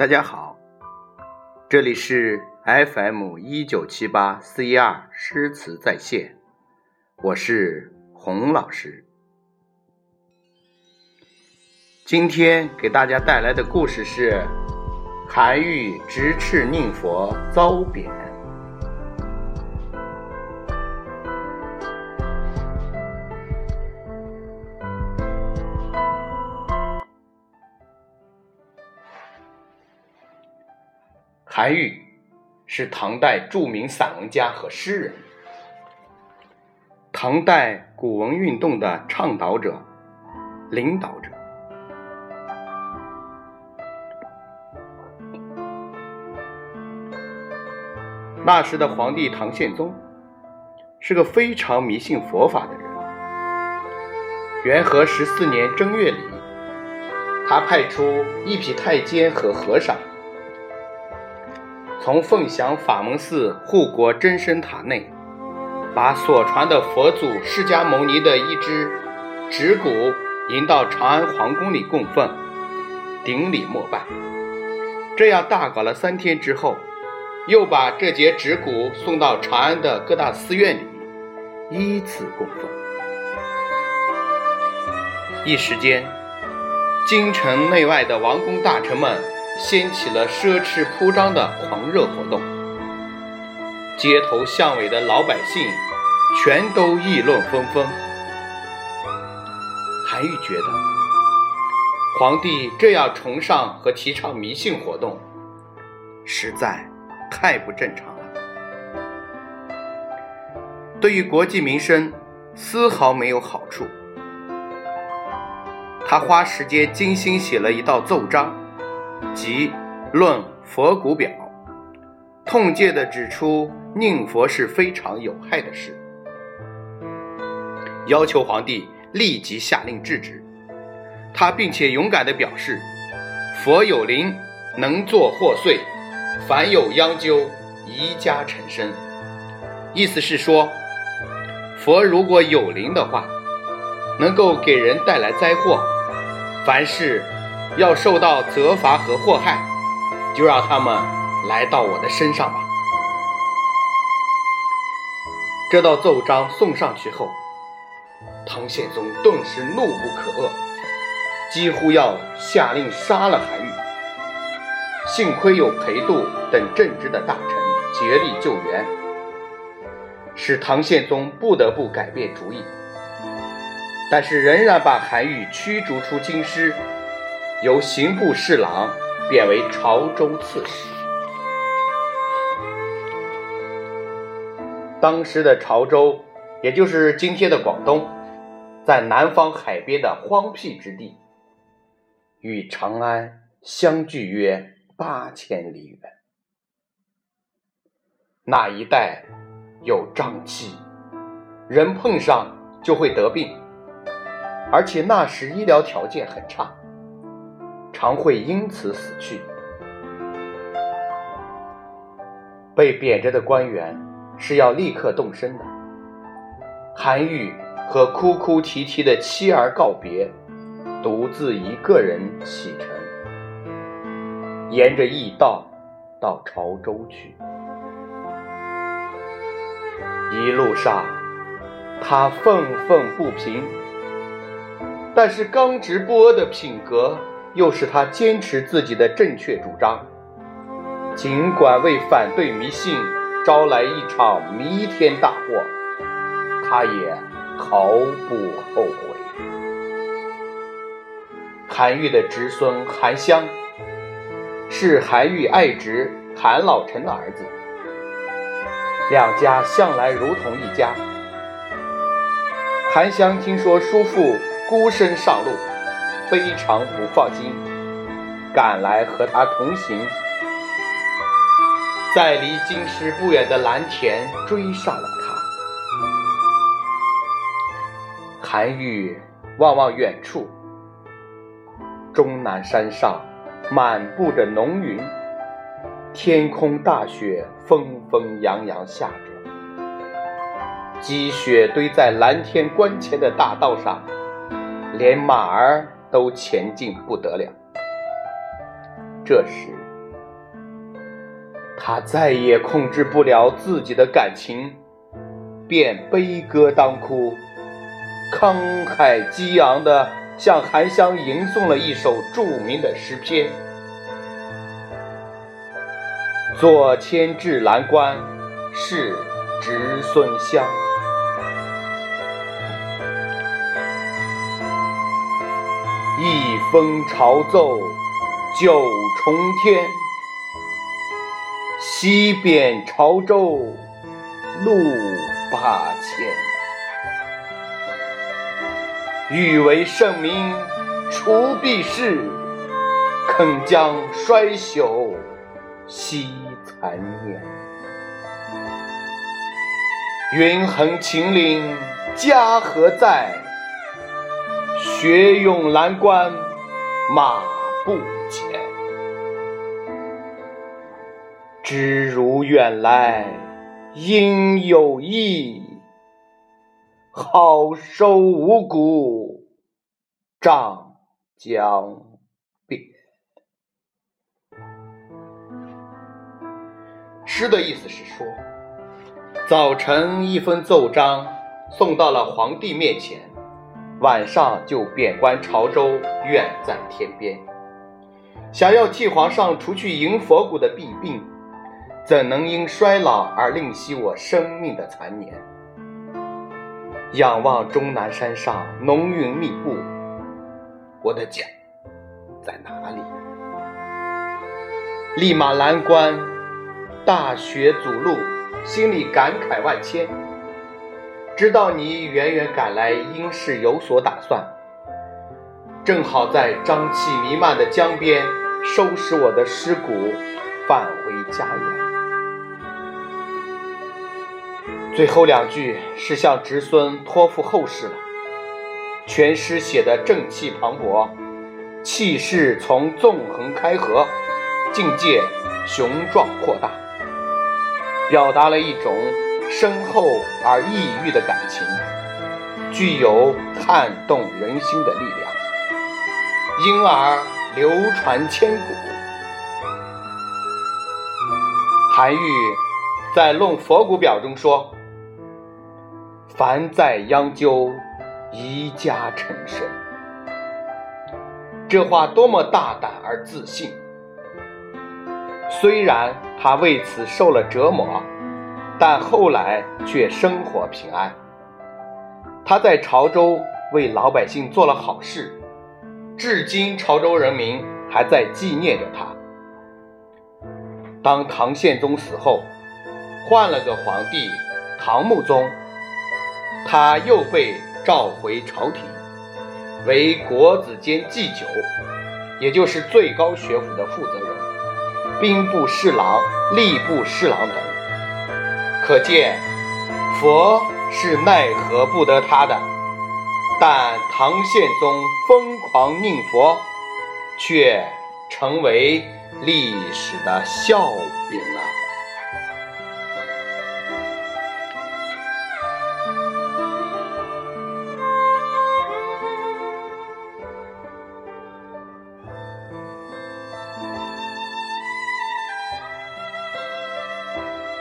大家好，这里是 FM 一九七八四一二诗词在线，我是洪老师。今天给大家带来的故事是韩愈直斥宁佛遭贬。韩愈是唐代著名散文家和诗人，唐代古文运动的倡导者、领导者。那时的皇帝唐宪宗是个非常迷信佛法的人。元和十四年正月里，他派出一批太监和和尚。从凤翔法门寺护国真身塔内，把所传的佛祖释迦牟尼的一只指骨迎到长安皇宫里供奉，顶礼膜拜。这样大搞了三天之后，又把这节指骨送到长安的各大寺院里，依次供奉。一时间，京城内外的王公大臣们。掀起了奢侈铺张的狂热活动，街头巷尾的老百姓全都议论纷纷。韩愈觉得，皇帝这样崇尚和提倡迷信活动，实在太不正常了，对于国计民生丝毫没有好处。他花时间精心写了一道奏章。即《论佛骨表》，痛切地指出宁佛是非常有害的事，要求皇帝立即下令制止。他并且勇敢地表示：“佛有灵，能作祸祟；凡有殃咎，宜加成身。”意思是说，佛如果有灵的话，能够给人带来灾祸，凡事。要受到责罚和祸害，就让他们来到我的身上吧。这道奏章送上去后，唐宪宗顿时怒不可遏，几乎要下令杀了韩愈。幸亏有裴度等正直的大臣竭力救援，使唐宪宗不得不改变主意，但是仍然把韩愈驱逐出京师。由刑部侍郎贬为潮州刺史。当时的潮州，也就是今天的广东，在南方海边的荒僻之地，与长安相距约八千里远。那一带有瘴气，人碰上就会得病，而且那时医疗条件很差。常会因此死去。被贬着的官员是要立刻动身的。韩愈和哭哭啼啼的妻儿告别，独自一个人启程，沿着驿道到潮州去。一路上，他愤愤不平，但是刚直不阿的品格。又是他坚持自己的正确主张，尽管为反对迷信招来一场弥天大祸，他也毫不后悔。韩愈的侄孙韩湘是韩愈爱侄韩老臣的儿子，两家向来如同一家。韩湘听说叔父孤身上路。非常不放心，赶来和他同行，在离京师不远的蓝田追上了他。韩愈望望远处，终南山上满布着浓云，天空大雪纷纷扬扬下着，积雪堆在蓝天关前的大道上，连马儿。都前进不得了。这时，他再也控制不了自己的感情，便悲歌当哭，慷慨激昂地向韩湘吟诵了一首著名的诗篇：“左迁至蓝关，是侄孙乡。”一封朝奏九重天，西贬潮州路八千。欲为圣明除弊事，肯将衰朽惜残年。云横秦岭家何在？雪拥蓝关马不前，知如远来应有意，好收五谷涨江边。诗的意思是说，早晨一封奏章送到了皇帝面前。晚上就贬官潮州，远在天边。想要替皇上除去迎佛骨的弊病，怎能因衰老而吝惜我生命的残年？仰望终南山上浓云密布，我的家在哪里？立马蓝关，大雪阻路，心里感慨万千。知道你远远赶来，应是有所打算。正好在瘴气弥漫的江边收拾我的尸骨，返回家园。最后两句是向侄孙托付后事了。全诗写的正气磅礴，气势从纵横开合，境界雄壮扩大，表达了一种。深厚而抑郁的感情，具有撼动人心的力量，因而流传千古。韩愈在《论佛骨表》中说：“凡在央究，宜家成身。”这话多么大胆而自信！虽然他为此受了折磨。但后来却生活平安。他在潮州为老百姓做了好事，至今潮州人民还在纪念着他。当唐宪宗死后，换了个皇帝唐穆宗，他又被召回朝廷，为国子监祭酒，也就是最高学府的负责人，兵部侍郎、吏部侍郎等。可见，佛是奈何不得他的，但唐宪宗疯狂念佛，却成为历史的笑柄了。